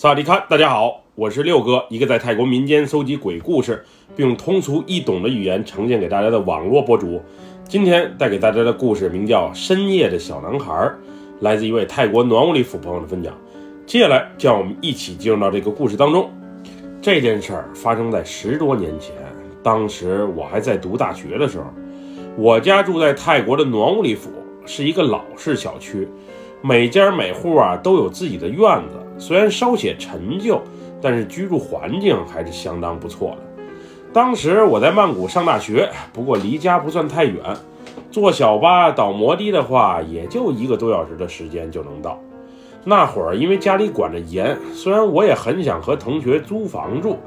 萨迪卡，大家好，我是六哥，一个在泰国民间搜集鬼故事，并用通俗易懂的语言呈现给大家的网络博主。今天带给大家的故事名叫《深夜的小男孩》，来自一位泰国暖屋里府朋友的分享。接下来，让我们一起进入到这个故事当中。这件事儿发生在十多年前，当时我还在读大学的时候。我家住在泰国的暖屋里府，是一个老式小区，每家每户啊都有自己的院子。虽然稍显陈旧，但是居住环境还是相当不错的。当时我在曼谷上大学，不过离家不算太远，坐小巴倒摩的的话，也就一个多小时的时间就能到。那会儿因为家里管得严，虽然我也很想和同学租房住，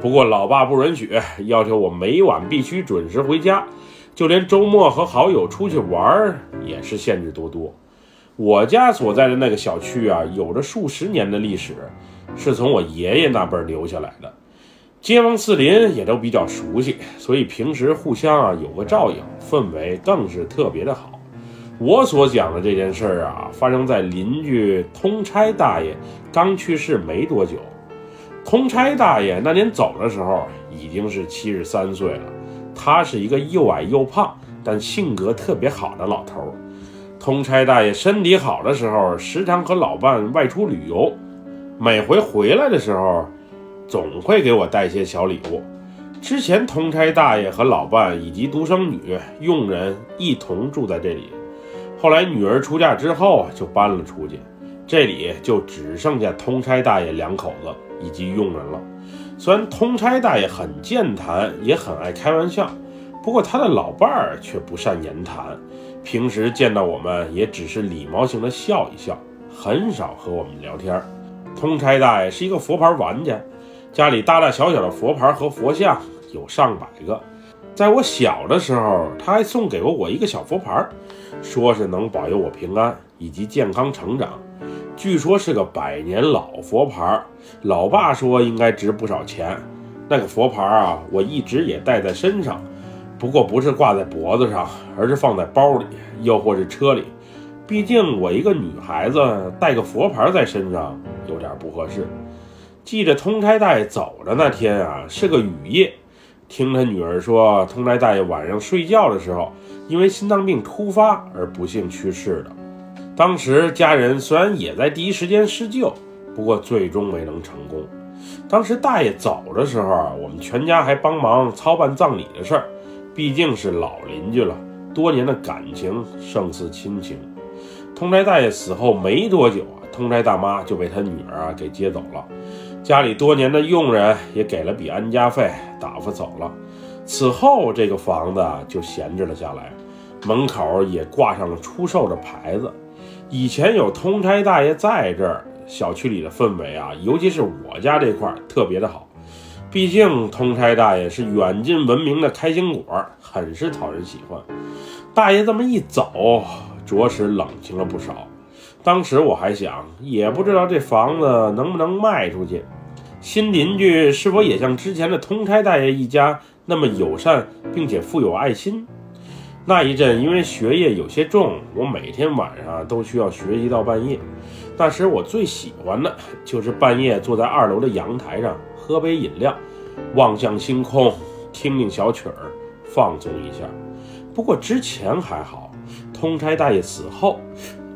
不过老爸不允许，要求我每晚必须准时回家，就连周末和好友出去玩也是限制多多。我家所在的那个小区啊，有着数十年的历史，是从我爷爷那辈留下来的，街坊四邻也都比较熟悉，所以平时互相啊有个照应，氛围更是特别的好。我所讲的这件事儿啊，发生在邻居通差大爷刚去世没多久。通差大爷那年走的时候已经是七十三岁了，他是一个又矮又胖，但性格特别好的老头儿。通差大爷身体好的时候，时常和老伴外出旅游，每回回来的时候，总会给我带些小礼物。之前通差大爷和老伴以及独生女、佣人一同住在这里，后来女儿出嫁之后就搬了出去，这里就只剩下通差大爷两口子以及佣人了。虽然通差大爷很健谈，也很爱开玩笑，不过他的老伴儿却不善言谈。平时见到我们也只是礼貌性的笑一笑，很少和我们聊天。通差大爷是一个佛牌玩家，家里大大小小的佛牌和佛像有上百个。在我小的时候，他还送给过我一个小佛牌，说是能保佑我平安以及健康成长。据说是个百年老佛牌，老爸说应该值不少钱。那个佛牌啊，我一直也带在身上。不过不是挂在脖子上，而是放在包里，又或是车里。毕竟我一个女孩子带个佛牌在身上有点不合适。记着通差大爷走的那天啊，是个雨夜。听他女儿说，通差大爷晚上睡觉的时候，因为心脏病突发而不幸去世的。当时家人虽然也在第一时间施救，不过最终没能成功。当时大爷走的时候，我们全家还帮忙操办葬礼的事儿。毕竟是老邻居了，多年的感情胜似亲情。通差大爷死后没多久啊，通差大妈就被他女儿啊给接走了，家里多年的佣人也给了笔安家费，打发走了。此后这个房子就闲置了下来，门口也挂上了出售的牌子。以前有通差大爷在这儿，小区里的氛围啊，尤其是我家这块特别的好。毕竟通差大爷是远近闻名的开心果，很是讨人喜欢。大爷这么一走，着实冷清了不少。当时我还想，也不知道这房子能不能卖出去。新邻居是否也像之前的通差大爷一家那么友善，并且富有爱心？那一阵因为学业有些重，我每天晚上都需要学习到半夜。那时我最喜欢的 就是半夜坐在二楼的阳台上。喝杯饮料，望向星空，听听小曲儿，放松一下。不过之前还好，通差大爷死后，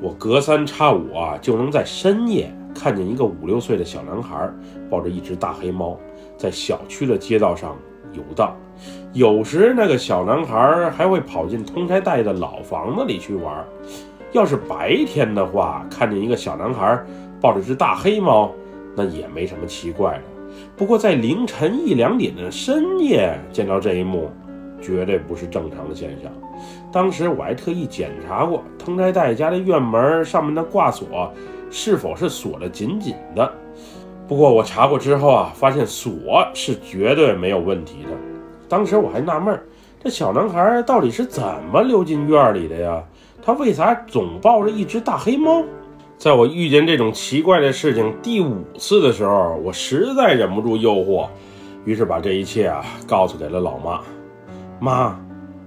我隔三差五啊就能在深夜看见一个五六岁的小男孩抱着一只大黑猫，在小区的街道上游荡。有时那个小男孩还会跑进通差大爷的老房子里去玩。要是白天的话，看见一个小男孩抱着只大黑猫，那也没什么奇怪的。不过，在凌晨一两点的深夜见到这一幕，绝对不是正常的现象。当时我还特意检查过通差大爷家的院门上面的挂锁是否是锁得紧紧的。不过我查过之后啊，发现锁是绝对没有问题的。当时我还纳闷，这小男孩到底是怎么溜进院里的呀？他为啥总抱着一只大黑猫？在我遇见这种奇怪的事情第五次的时候，我实在忍不住诱惑，于是把这一切啊告诉给了老妈。妈，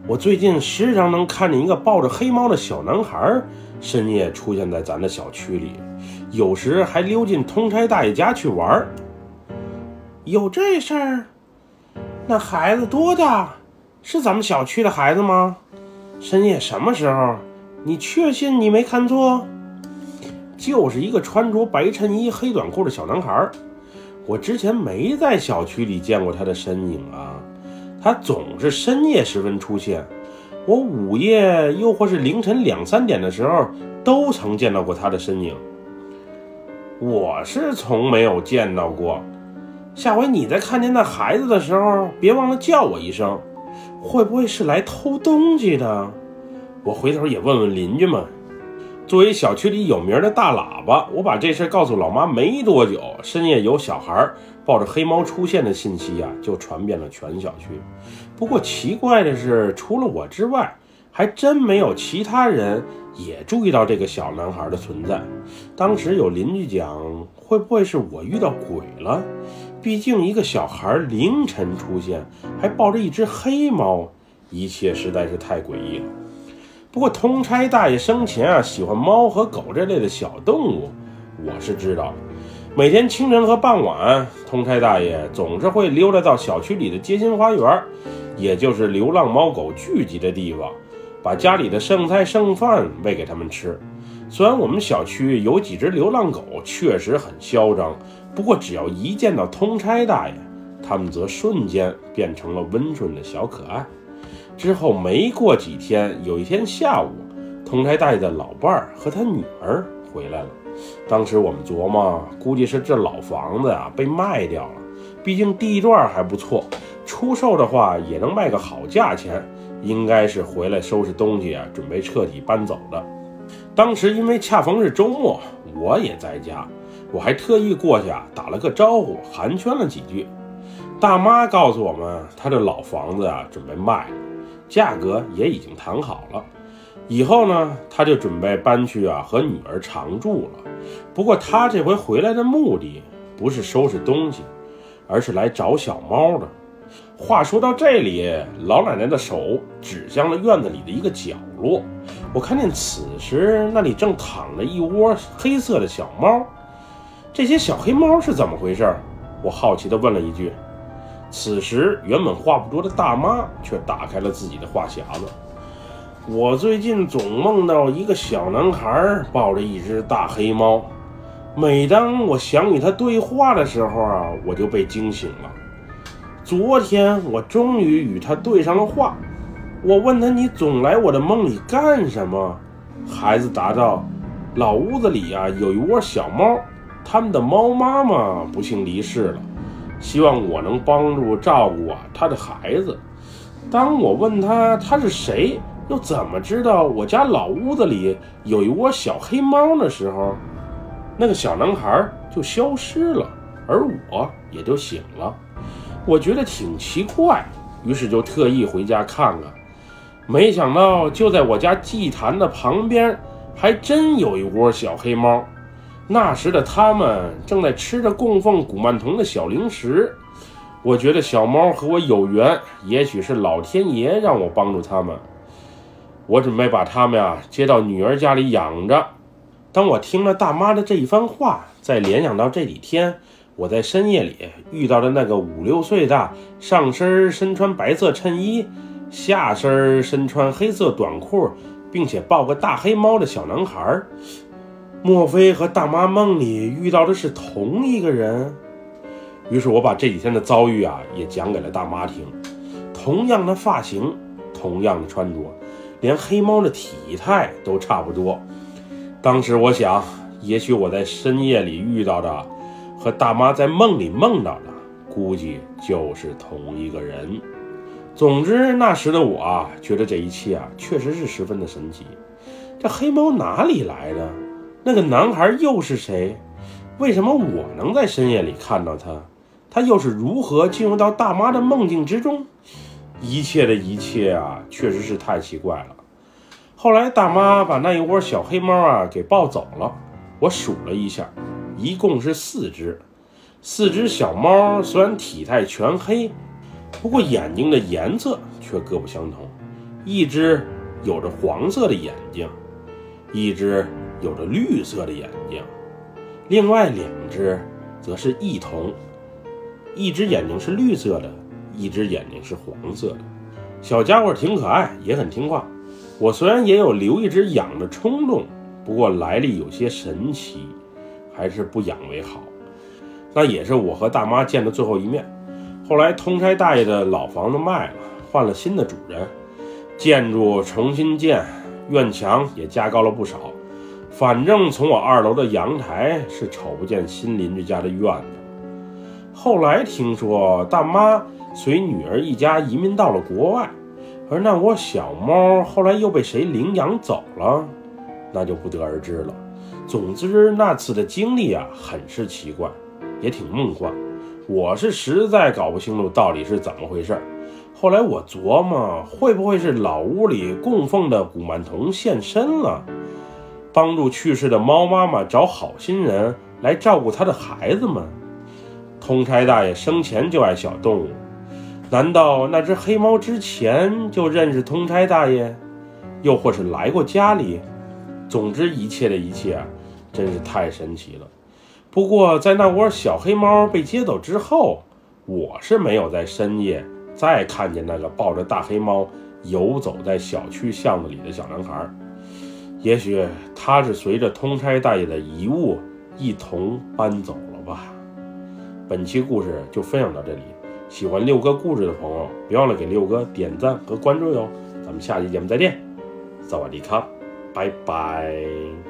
我最近时常能看见一个抱着黑猫的小男孩深夜出现在咱的小区里，有时还溜进通差大爷家去玩儿。有这事儿？那孩子多大？是咱们小区的孩子吗？深夜什么时候？你确信你没看错？就是一个穿着白衬衣、黑短裤的小男孩。我之前没在小区里见过他的身影啊。他总是深夜时分出现，我午夜又或是凌晨两三点的时候，都曾见到过他的身影。我是从没有见到过。下回你再看见那孩子的时候，别忘了叫我一声。会不会是来偷东西的？我回头也问问邻居们。作为小区里有名的大喇叭，我把这事告诉老妈没多久，深夜有小孩抱着黑猫出现的信息呀，就传遍了全小区。不过奇怪的是，除了我之外，还真没有其他人也注意到这个小男孩的存在。当时有邻居讲，会不会是我遇到鬼了？毕竟一个小孩凌晨出现，还抱着一只黑猫，一切实在是太诡异了。不过通差大爷生前啊喜欢猫和狗这类的小动物，我是知道。每天清晨和傍晚，通差大爷总是会溜达到小区里的街心花园，也就是流浪猫狗聚集的地方，把家里的剩菜剩饭喂给他们吃。虽然我们小区有几只流浪狗，确实很嚣张。不过，只要一见到通差大爷，他们则瞬间变成了温顺的小可爱。之后没过几天，有一天下午，通差大爷的老伴儿和他女儿回来了。当时我们琢磨，估计是这老房子啊被卖掉了，毕竟地段还不错，出售的话也能卖个好价钱。应该是回来收拾东西啊，准备彻底搬走的。当时因为恰逢是周末，我也在家。我还特意过去啊，打了个招呼，寒暄了几句。大妈告诉我们，她这老房子啊，准备卖了，价格也已经谈好了。以后呢，她就准备搬去啊，和女儿常住了。不过，她这回回来的目的不是收拾东西，而是来找小猫的。话说到这里，老奶奶的手指向了院子里的一个角落，我看见此时那里正躺着一窝黑色的小猫。这些小黑猫是怎么回事？我好奇地问了一句。此时，原本话不多的大妈却打开了自己的话匣子。我最近总梦到一个小男孩抱着一只大黑猫，每当我想与他对话的时候啊，我就被惊醒了。昨天，我终于与他对上了话。我问他：“你总来我的梦里干什么？”孩子答道：“老屋子里啊，有一窝小猫。”他们的猫妈妈不幸离世了，希望我能帮助照顾啊他的孩子。当我问他他是谁，又怎么知道我家老屋子里有一窝小黑猫的时候，那个小男孩就消失了，而我也就醒了。我觉得挺奇怪，于是就特意回家看看。没想到就在我家祭坛的旁边，还真有一窝小黑猫。那时的他们正在吃着供奉古曼童的小零食，我觉得小猫和我有缘，也许是老天爷让我帮助他们。我准备把它们呀接到女儿家里养着。当我听了大妈的这一番话，再联想到这几天我在深夜里遇到的那个五六岁的，上身身穿白色衬衣，下身身穿黑色短裤，并且抱个大黑猫的小男孩。莫非和大妈梦里遇到的是同一个人？于是我把这几天的遭遇啊也讲给了大妈听。同样的发型，同样的穿着，连黑猫的体态都差不多。当时我想，也许我在深夜里遇到的，和大妈在梦里梦到的，估计就是同一个人。总之，那时的我啊，觉得这一切啊，确实是十分的神奇。这黑猫哪里来的？那个男孩又是谁？为什么我能在深夜里看到他？他又是如何进入到大妈的梦境之中？一切的一切啊，确实是太奇怪了。后来大妈把那一窝小黑猫啊给抱走了。我数了一下，一共是四只。四只小猫虽然体态全黑，不过眼睛的颜色却各不相同。一只有着黄色的眼睛，一只。有着绿色的眼睛，另外两只则是异瞳，一只眼睛是绿色的，一只眼睛是黄色的。小家伙挺可爱，也很听话。我虽然也有留一只养的冲动，不过来历有些神奇，还是不养为好。那也是我和大妈见的最后一面。后来通差大爷的老房子卖了，换了新的主人，建筑重新建，院墙也加高了不少。反正从我二楼的阳台是瞅不见新邻居家的院子。后来听说大妈随女儿一家移民到了国外，而那窝小猫后来又被谁领养走了，那就不得而知了。总之那次的经历啊，很是奇怪，也挺梦幻。我是实在搞不清楚到底是怎么回事。后来我琢磨，会不会是老屋里供奉的古曼童现身了？帮助去世的猫妈妈找好心人来照顾她的孩子们。通差大爷生前就爱小动物，难道那只黑猫之前就认识通差大爷，又或是来过家里？总之，一切的一切啊，真是太神奇了。不过，在那窝小黑猫被接走之后，我是没有在深夜再看见那个抱着大黑猫游走在小区巷子里的小男孩。也许他是随着通差大爷的遗物一同搬走了吧。本期故事就分享到这里，喜欢六哥故事的朋友，别忘了给六哥点赞和关注哟。咱们下期节目再见，萨瓦迪卡，拜拜。